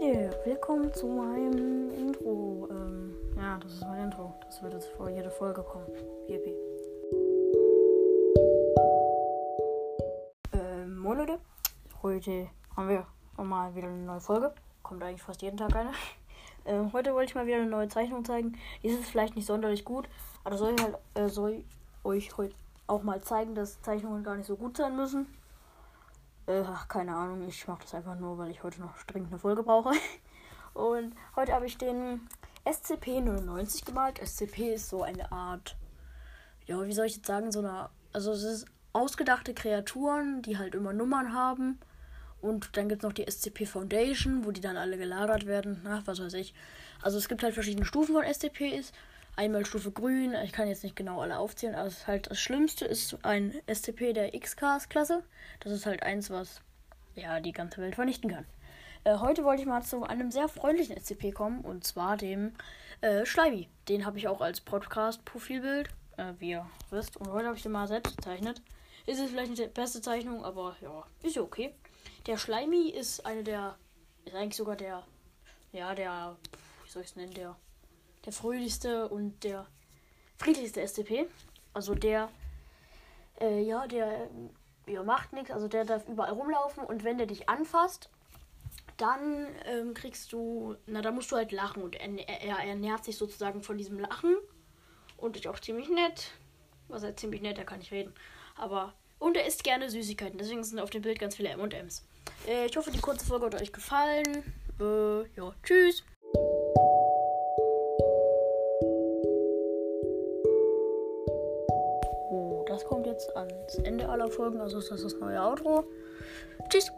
willkommen zu meinem Intro. Ähm, ja, das ist mein Intro. Das wird jetzt vor jede Folge kommen. Yippie. Ähm, moin Leute. Heute haben wir mal wieder eine neue Folge. Kommt eigentlich fast jeden Tag eine. Ähm, heute wollte ich mal wieder eine neue Zeichnung zeigen. Die ist vielleicht nicht sonderlich gut, aber soll ich halt, äh, soll euch heute auch mal zeigen, dass Zeichnungen gar nicht so gut sein müssen. Äh, ach, keine Ahnung, ich mache das einfach nur, weil ich heute noch dringend eine Folge brauche. Und heute habe ich den SCP-99 gemalt. SCP ist so eine Art, ja, wie soll ich jetzt sagen, so eine, also es ist ausgedachte Kreaturen, die halt immer Nummern haben. Und dann gibt es noch die SCP Foundation, wo die dann alle gelagert werden. Na, was weiß ich. Also es gibt halt verschiedene Stufen von SCPs. Einmal Stufe grün, ich kann jetzt nicht genau alle aufzählen, aber halt das Schlimmste ist ein SCP der X-Cast-Klasse. Das ist halt eins, was ja die ganze Welt vernichten kann. Äh, heute wollte ich mal zu einem sehr freundlichen SCP kommen, und zwar dem äh, Schleibi. Den habe ich auch als Podcast-Profilbild, äh, wie ihr wisst. Und heute habe ich den mal selbst gezeichnet. Ist es vielleicht nicht die beste Zeichnung, aber ja, ist ja okay. Der Schleimi ist eine der, ist eigentlich sogar der, ja, der, wie soll ich es nennen, der der fröhlichste und der friedlichste SCP. Also der, äh, ja, der ja, macht nichts, also der darf überall rumlaufen und wenn der dich anfasst, dann ähm, kriegst du, na, da musst du halt lachen und er, er, er ernährt sich sozusagen von diesem Lachen und ist auch ziemlich nett. Was er ziemlich nett, da kann ich reden. Aber, und er isst gerne Süßigkeiten, deswegen sind auf dem Bild ganz viele M&M's. Äh, ich hoffe, die kurze Folge hat euch gefallen. Äh, ja, tschüss. Das kommt jetzt ans Ende aller Folgen. Also ist das das neue Outro. Tschüss.